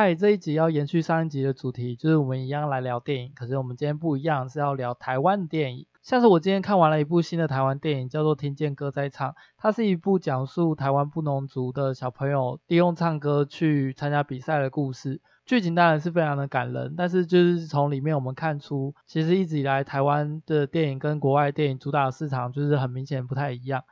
嗨，这一集要延续上一集的主题，就是我们一样来聊电影，可是我们今天不一样，是要聊台湾电影。像是我今天看完了一部新的台湾电影，叫做《听见歌在唱》，它是一部讲述台湾布农族的小朋友利用唱歌去参加比赛的故事。剧情当然是非常的感人，但是就是从里面我们看出，其实一直以来台湾的电影跟国外电影主打市场就是很明显不太一样。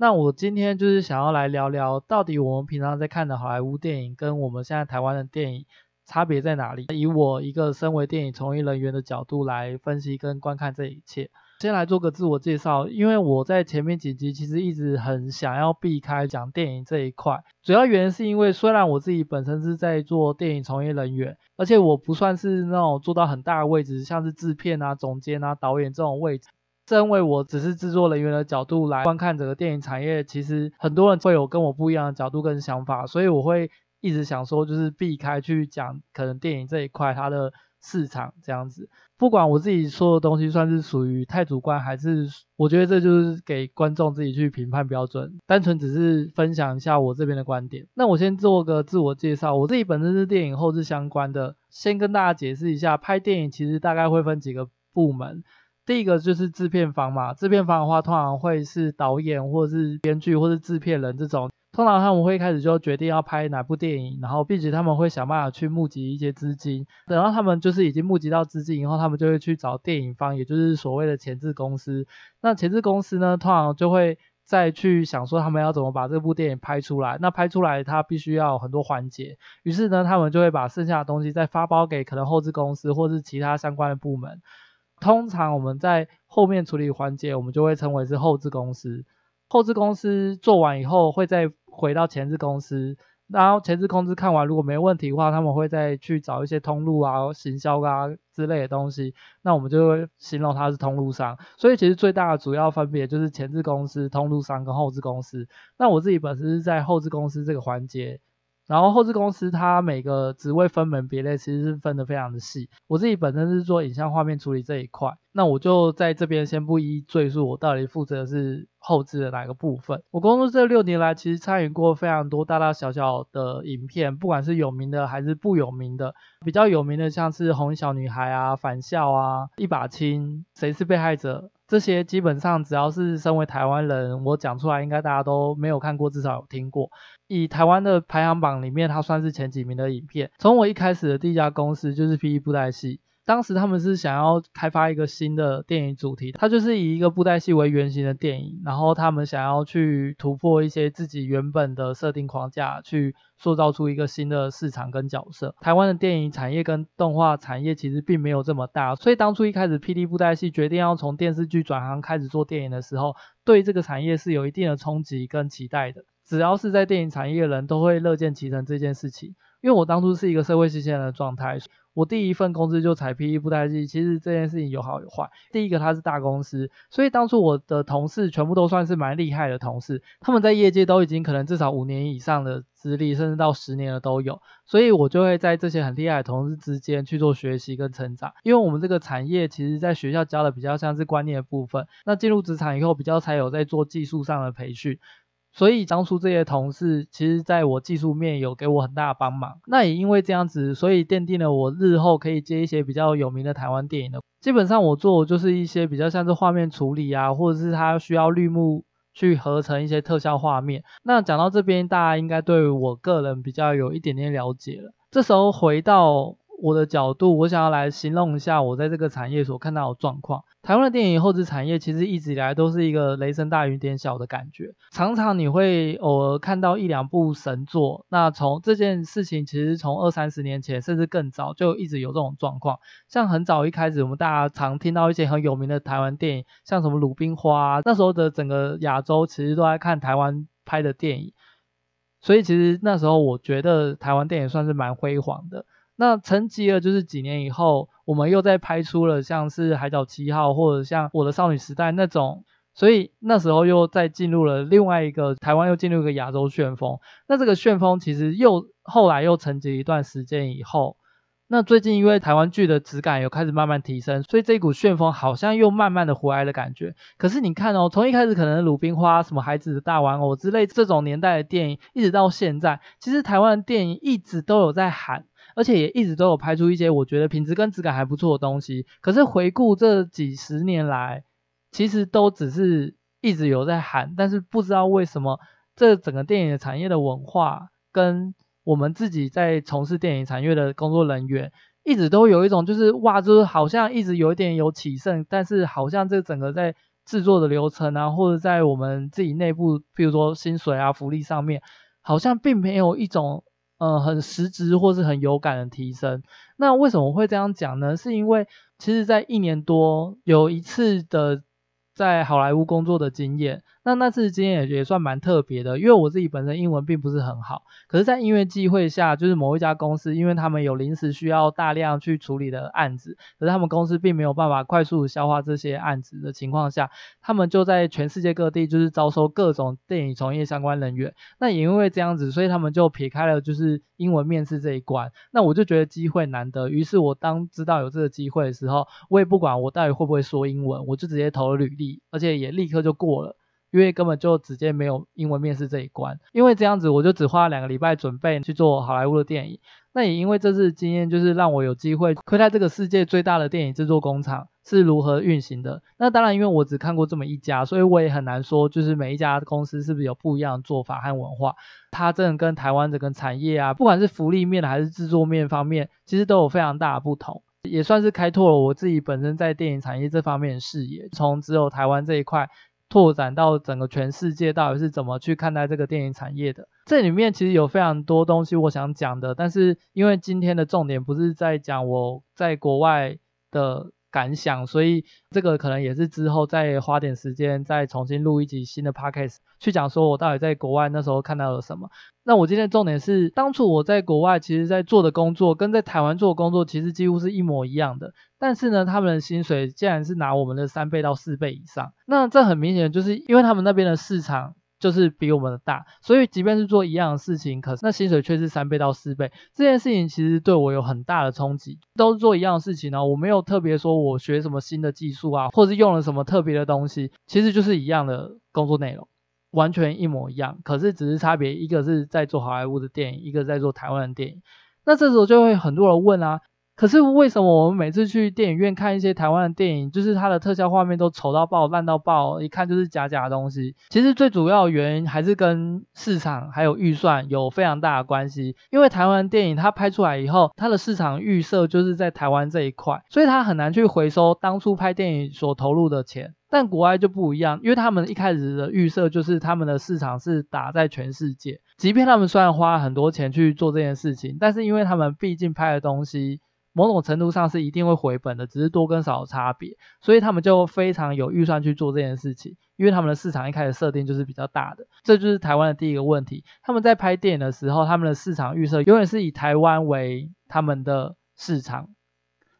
那我今天就是想要来聊聊，到底我们平常在看的好莱坞电影跟我们现在台湾的电影差别在哪里？以我一个身为电影从业人员的角度来分析跟观看这一切。先来做个自我介绍，因为我在前面几集其实一直很想要避开讲电影这一块，主要原因是因为虽然我自己本身是在做电影从业人员，而且我不算是那种做到很大的位置，像是制片啊、总监啊、导演这种位置，是因为我只是制作人员的角度来观看整个电影产业，其实很多人会有跟我不一样的角度跟想法，所以我会一直想说，就是避开去讲可能电影这一块它的。市场这样子，不管我自己说的东西算是属于太主观，还是我觉得这就是给观众自己去评判标准，单纯只是分享一下我这边的观点。那我先做个自我介绍，我自己本身是电影后制相关的，先跟大家解释一下，拍电影其实大概会分几个部门，第一个就是制片方嘛，制片方的话通常会是导演或者是编剧或是制片人这种。通常他们会一开始就决定要拍哪部电影，然后并且他们会想办法去募集一些资金，等到他们就是已经募集到资金以后，他们就会去找电影方，也就是所谓的前置公司。那前置公司呢，通常就会再去想说他们要怎么把这部电影拍出来。那拍出来它必须要很多环节，于是呢，他们就会把剩下的东西再发包给可能后置公司或是其他相关的部门。通常我们在后面处理环节，我们就会称为是后置公司。后置公司做完以后，会再回到前置公司，然后前置公司看完如果没问题的话，他们会再去找一些通路啊、行销啊之类的东西，那我们就会形容它是通路商。所以其实最大的主要分别就是前置公司、通路商跟后置公司。那我自己本身是在后置公司这个环节。然后后置公司它每个职位分门别类，其实是分得非常的细。我自己本身是做影像画面处理这一块，那我就在这边先不一一赘述，我到底负责的是后制的哪个部分。我工作这六年来，其实参与过非常多大大小小的影片，不管是有名的还是不有名的。比较有名的像是《红衣小女孩》啊、《返校》啊、《一把青》、《谁是被害者》这些，基本上只要是身为台湾人，我讲出来应该大家都没有看过，至少有听过。以台湾的排行榜里面，它算是前几名的影片。从我一开始的第一家公司就是 P.E. 布袋戏，当时他们是想要开发一个新的电影主题，它就是以一个布袋戏为原型的电影，然后他们想要去突破一些自己原本的设定框架，去塑造出一个新的市场跟角色。台湾的电影产业跟动画产业其实并没有这么大，所以当初一开始 PD 布袋戏决定要从电视剧转行开始做电影的时候，对这个产业是有一定的冲击跟期待的。只要是在电影产业的人都会乐见其成这件事情，因为我当初是一个社会新鲜人的状态，我第一份工资就踩 PE 布袋戏，其实这件事情有好有坏。第一个它是大公司，所以当初我的同事全部都算是蛮厉害的同事，他们在业界都已经可能至少五年以上的资历，甚至到十年的都有，所以我就会在这些很厉害的同事之间去做学习跟成长。因为我们这个产业其实在学校教的比较像是观念的部分，那进入职场以后比较才有在做技术上的培训。所以当初这些同事，其实在我技术面有给我很大的帮忙。那也因为这样子，所以奠定了我日后可以接一些比较有名的台湾电影的。基本上我做的就是一些比较像是画面处理啊，或者是它需要绿幕去合成一些特效画面。那讲到这边，大家应该对我个人比较有一点点了解了。这时候回到我的角度，我想要来形容一下我在这个产业所看到的状况。台湾的电影后制产业其实一直以来都是一个雷声大雨点小的感觉，常常你会偶尔看到一两部神作。那从这件事情，其实从二三十年前甚至更早就一直有这种状况。像很早一开始，我们大家常听到一些很有名的台湾电影，像什么《鲁冰花》，那时候的整个亚洲其实都在看台湾拍的电影，所以其实那时候我觉得台湾电影算是蛮辉煌的。那沉寂了就是几年以后，我们又再拍出了像是《海角七号》或者像《我的少女时代》那种，所以那时候又再进入了另外一个台湾又进入一个亚洲旋风。那这个旋风其实又后来又沉寂一段时间以后，那最近因为台湾剧的质感有开始慢慢提升，所以这股旋风好像又慢慢的回来的感觉。可是你看哦，从一开始可能鲁冰花、什么孩子的大玩偶之类这种年代的电影，一直到现在，其实台湾的电影一直都有在喊。而且也一直都有拍出一些我觉得品质跟质感还不错的东西。可是回顾这几十年来，其实都只是一直有在喊，但是不知道为什么这整个电影产业的文化跟我们自己在从事电影产业的工作人员，一直都有一种就是哇，就是好像一直有一点有起色，但是好像这整个在制作的流程啊，或者在我们自己内部，比如说薪水啊、福利上面，好像并没有一种呃很实质或是很有感的提升。那为什么会这样讲呢？是因为其实在一年多有一次的。在好莱坞工作的经验，那那次经验也也算蛮特别的，因为我自己本身英文并不是很好，可是，在因缘际会下，就是某一家公司，因为他们有临时需要大量去处理的案子，可是他们公司并没有办法快速消化这些案子的情况下，他们就在全世界各地就是招收各种电影从业相关人员，那也因为这样子，所以他们就撇开了就是英文面试这一关，那我就觉得机会难得，于是我当知道有这个机会的时候，我也不管我到底会不会说英文，我就直接投了履历。而且也立刻就过了，因为根本就直接没有英文面试这一关。因为这样子，我就只花两个礼拜准备去做好莱坞的电影。那也因为这次经验，就是让我有机会窥探这个世界最大的电影制作工厂是如何运行的。那当然，因为我只看过这么一家，所以我也很难说，就是每一家公司是不是有不一样的做法和文化。它真的跟台湾整个产业啊，不管是福利面还是制作面方面，其实都有非常大的不同。也算是开拓了我自己本身在电影产业这方面的视野，从只有台湾这一块拓展到整个全世界，到底是怎么去看待这个电影产业的。这里面其实有非常多东西我想讲的，但是因为今天的重点不是在讲我在国外的感想，所以这个可能也是之后再花点时间再重新录一集新的 podcast 去讲，说我到底在国外那时候看到了什么。那我今天重点是，当初我在国外其实在做的工作跟在台湾做的工作其实几乎是一模一样的，但是呢，他们的薪水竟然是拿我们的三倍到四倍以上。那这很明显就是因为他们那边的市场。就是比我们的大，所以即便是做一样的事情，可是那薪水却是三倍到四倍。这件事情其实对我有很大的冲击。都是做一样的事情呢，我没有特别说我学什么新的技术啊，或是用了什么特别的东西，其实就是一样的工作内容，完全一模一样。可是只是差别，一个是在做好莱坞的电影，一个在做台湾的电影。那这时候就会很多人问啊。可是为什么我们每次去电影院看一些台湾的电影，就是它的特效画面都丑到爆、烂到爆，一看就是假假的东西？其实最主要原因还是跟市场还有预算有非常大的关系。因为台湾电影它拍出来以后，它的市场预设就是在台湾这一块，所以它很难去回收当初拍电影所投入的钱。但国外就不一样，因为他们一开始的预设就是他们的市场是打在全世界，即便他们虽然花很多钱去做这件事情，但是因为他们毕竟拍的东西。某种程度上是一定会回本的，只是多跟少的差别，所以他们就非常有预算去做这件事情，因为他们的市场一开始设定就是比较大的，这就是台湾的第一个问题。他们在拍电影的时候，他们的市场预设永远是以台湾为他们的市场。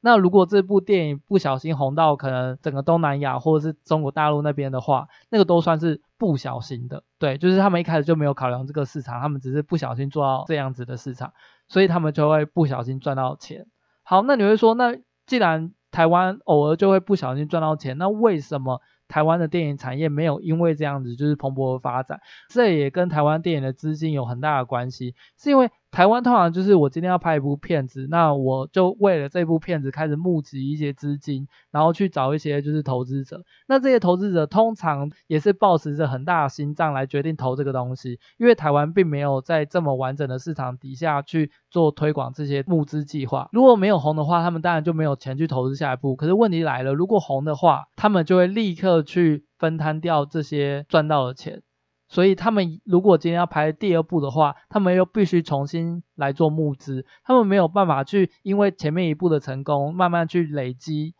那如果这部电影不小心红到可能整个东南亚或者是中国大陆那边的话，那个都算是不小心的，对，就是他们一开始就没有考量这个市场，他们只是不小心做到这样子的市场，所以他们就会不小心赚到钱。好，那你会说，那既然台湾偶尔就会不小心赚到钱，那为什么台湾的电影产业没有因为这样子就是蓬勃的发展？这也跟台湾电影的资金有很大的关系，是因为。台湾通常就是我今天要拍一部片子，那我就为了这部片子开始募集一些资金，然后去找一些就是投资者。那这些投资者通常也是抱持着很大的心脏来决定投这个东西，因为台湾并没有在这么完整的市场底下去做推广这些募资计划。如果没有红的话，他们当然就没有钱去投资下一步。可是问题来了，如果红的话，他们就会立刻去分摊掉这些赚到的钱。所以他们如果今天要拍第二部的话，他们又必须重新来做募资，他们没有办法去因为前面一部的成功，慢慢去累积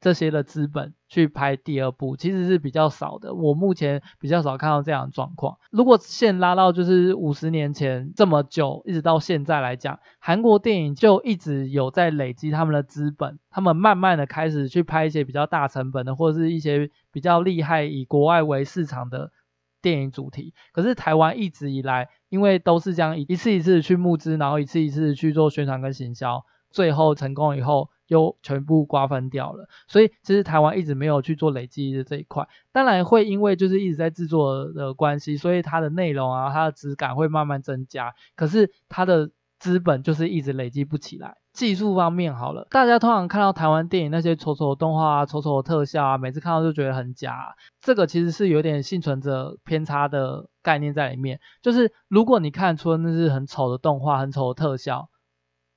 这些的资本去拍第二部，其实是比较少的。我目前比较少看到这样的状况。如果现拉到就是五十年前这么久，一直到现在来讲，韩国电影就一直有在累积他们的资本，他们慢慢的开始去拍一些比较大成本的，或者是一些比较厉害以国外为市场的。电影主题，可是台湾一直以来，因为都是这样一次一次去募资，然后一次一次去做宣传跟行销，最后成功以后又全部瓜分掉了。所以其实台湾一直没有去做累积的这一块，当然会因为就是一直在制作的关系，所以它的内容啊，它的质感会慢慢增加，可是它的资本就是一直累积不起来。技术方面好了，大家通常看到台湾电影那些丑丑的动画啊、丑丑的特效啊，每次看到就觉得很假啊。这个其实是有点幸存者偏差的概念在里面，就是如果你看出那是很丑的动画、很丑的特效，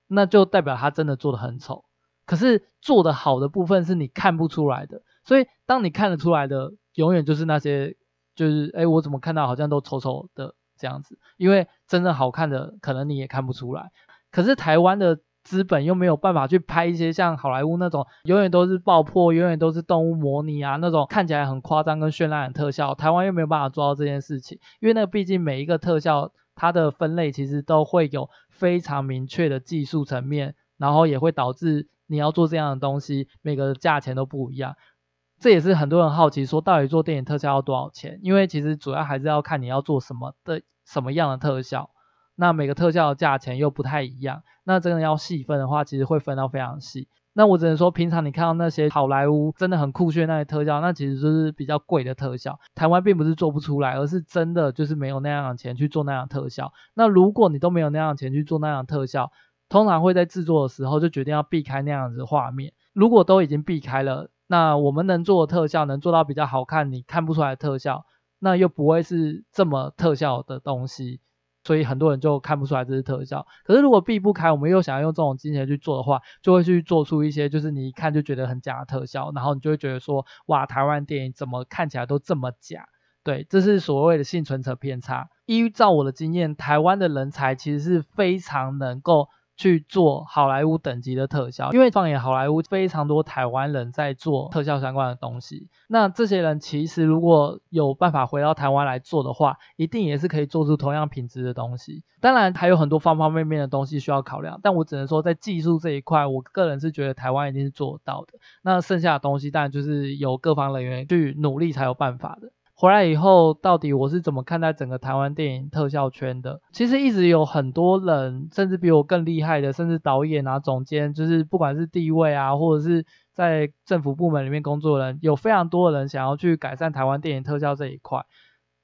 那就代表它真的做得很丑。可是做得好的部分是你看不出来的，所以当你看得出来的，永远就是那些，就是诶，我怎么看到好像都丑丑的这样子，因为真正好看的可能你也看不出来。可是台湾的资本又没有办法去拍一些像好莱坞那种永远都是爆破、永远都是动物模拟啊那种看起来很夸张跟绚烂的特效，台湾又没有办法做到这件事情，因为那毕竟每一个特效它的分类其实都会有非常明确的技术层面，然后也会导致。你要做这样的东西，每个价钱都不一样，这也是很多人好奇说，到底做电影特效要多少钱？因为其实主要还是要看你要做什么的什么样的特效，那每个特效的价钱又不太一样，那真的要细分的话，其实会分到非常细。那我只能说，平常你看到那些好莱坞真的很酷炫那些特效，那其实就是比较贵的特效。台湾并不是做不出来，而是真的就是没有那样的钱去做那样的特效。那如果你都没有那样的钱去做那样的特效，通常会在制作的时候就决定要避开那样子的画面。如果都已经避开了，那我们能做的特效能做到比较好看，你看不出来的特效，那又不会是这么特效的东西，所以很多人就看不出来这是特效。可是如果避不开，我们又想要用这种金钱去做的话，就会去做出一些就是你一看就觉得很假的特效，然后你就会觉得说，哇，台湾电影怎么看起来都这么假？对，这是所谓的幸存者偏差。依照我的经验，台湾的人才其实是非常能够。去做好莱坞等级的特效，因为放眼好莱坞，非常多台湾人在做特效相关的东西。那这些人其实如果有办法回到台湾来做的话，一定也是可以做出同样品质的东西。当然还有很多方方面面的东西需要考量，但我只能说在技术这一块，我个人是觉得台湾一定是做到的。那剩下的东西当然就是由各方人员去努力才有办法的。回来以后，到底我是怎么看待整个台湾电影特效圈的？其实一直有很多人，甚至比我更厉害的，甚至导演啊、总监，就是不管是地位啊，或者是在政府部门里面工作的人，有非常多的人想要去改善台湾电影特效这一块。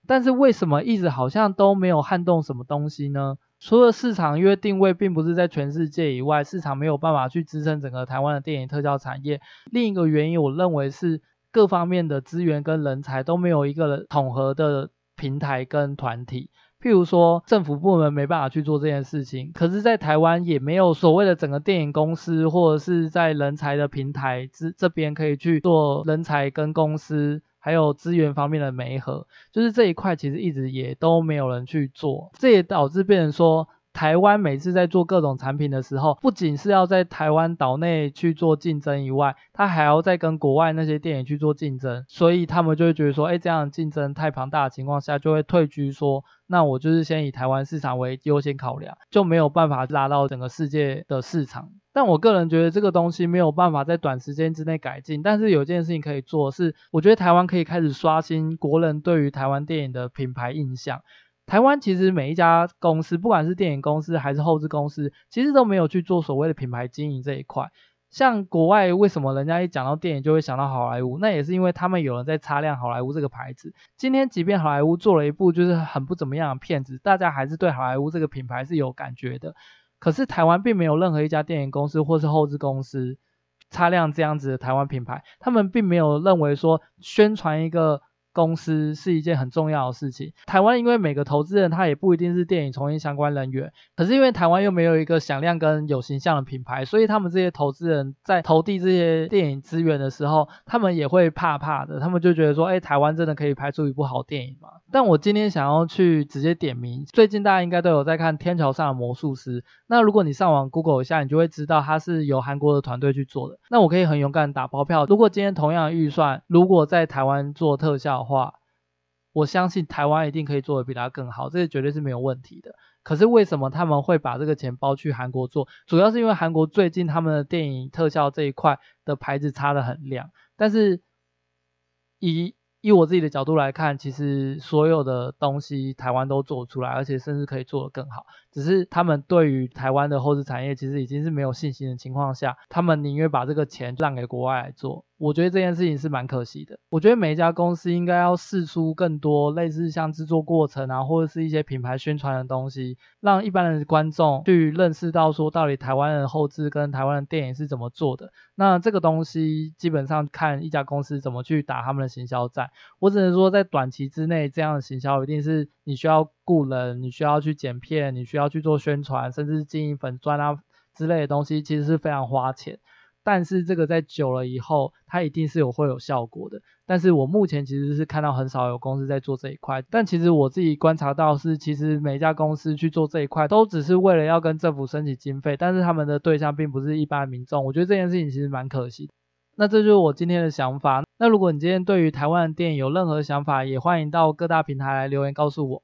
但是为什么一直好像都没有撼动什么东西呢？除了市场因为定位并不是在全世界以外，市场没有办法去支撑整个台湾的电影特效产业。另一个原因，我认为是。各方面的资源跟人才都没有一个统合的平台跟团体，譬如说政府部门没办法去做这件事情，可是，在台湾也没有所谓的整个电影公司或者是在人才的平台这这边可以去做人才跟公司还有资源方面的媒合，就是这一块其实一直也都没有人去做，这也导致变成说。台湾每次在做各种产品的时候，不仅是要在台湾岛内去做竞争以外，他还要再跟国外那些电影去做竞争，所以他们就会觉得说，哎，这样竞争太庞大的情况下，就会退居说，那我就是先以台湾市场为优先考量，就没有办法拉到整个世界的市场。但我个人觉得这个东西没有办法在短时间之内改进，但是有件事情可以做，是我觉得台湾可以开始刷新国人对于台湾电影的品牌印象。台湾其实每一家公司，不管是电影公司还是后制公司，其实都没有去做所谓的品牌经营这一块。像国外为什么人家一讲到电影就会想到好莱坞，那也是因为他们有人在擦亮好莱坞这个牌子。今天即便好莱坞做了一部就是很不怎么样的片子，大家还是对好莱坞这个品牌是有感觉的。可是台湾并没有任何一家电影公司或是后制公司擦亮这样子的台湾品牌，他们并没有认为说宣传一个。公司是一件很重要的事情。台湾因为每个投资人他也不一定是电影从业相关人员，可是因为台湾又没有一个响亮跟有形象的品牌，所以他们这些投资人在投递这些电影资源的时候，他们也会怕怕的。他们就觉得说，哎，台湾真的可以拍出一部好电影吗？但我今天想要去直接点名，最近大家应该都有在看《天桥上的魔术师》。那如果你上网 Google 一下，你就会知道它是由韩国的团队去做的。那我可以很勇敢打包票，如果今天同样的预算，如果在台湾做特效，话，我相信台湾一定可以做的比他更好，这个绝对是没有问题的。可是为什么他们会把这个钱包去韩国做？主要是因为韩国最近他们的电影特效这一块的牌子插得很亮，但是以以我自己的角度来看，其实所有的东西台湾都做出来，而且甚至可以做得更好。只是他们对于台湾的后制产业其实已经是没有信心的情况下，他们宁愿把这个钱让给国外来做。我觉得这件事情是蛮可惜的。我觉得每一家公司应该要试出更多类似像制作过程啊，或者是一些品牌宣传的东西，让一般的观众去认识到说到底台湾的后制跟台湾的电影是怎么做的。那这个东西基本上看一家公司怎么去打他们的行销战。我只能说在短期之内，这样的行销一定是你需要雇人，你需要去剪片，你需要去做宣传，甚至经营粉专啊之类的东西，其实是非常花钱。但是这个在久了以后，它一定是有会有效果的。但是我目前其实是看到很少有公司在做这一块。但其实我自己观察到是，其实每家公司去做这一块，都只是为了要跟政府申请经费，但是他们的对象并不是一般民众。我觉得这件事情其实蛮可惜。那这就是我今天的想法。那如果你今天对于台湾的电影有任何想法，也欢迎到各大平台来留言告诉我。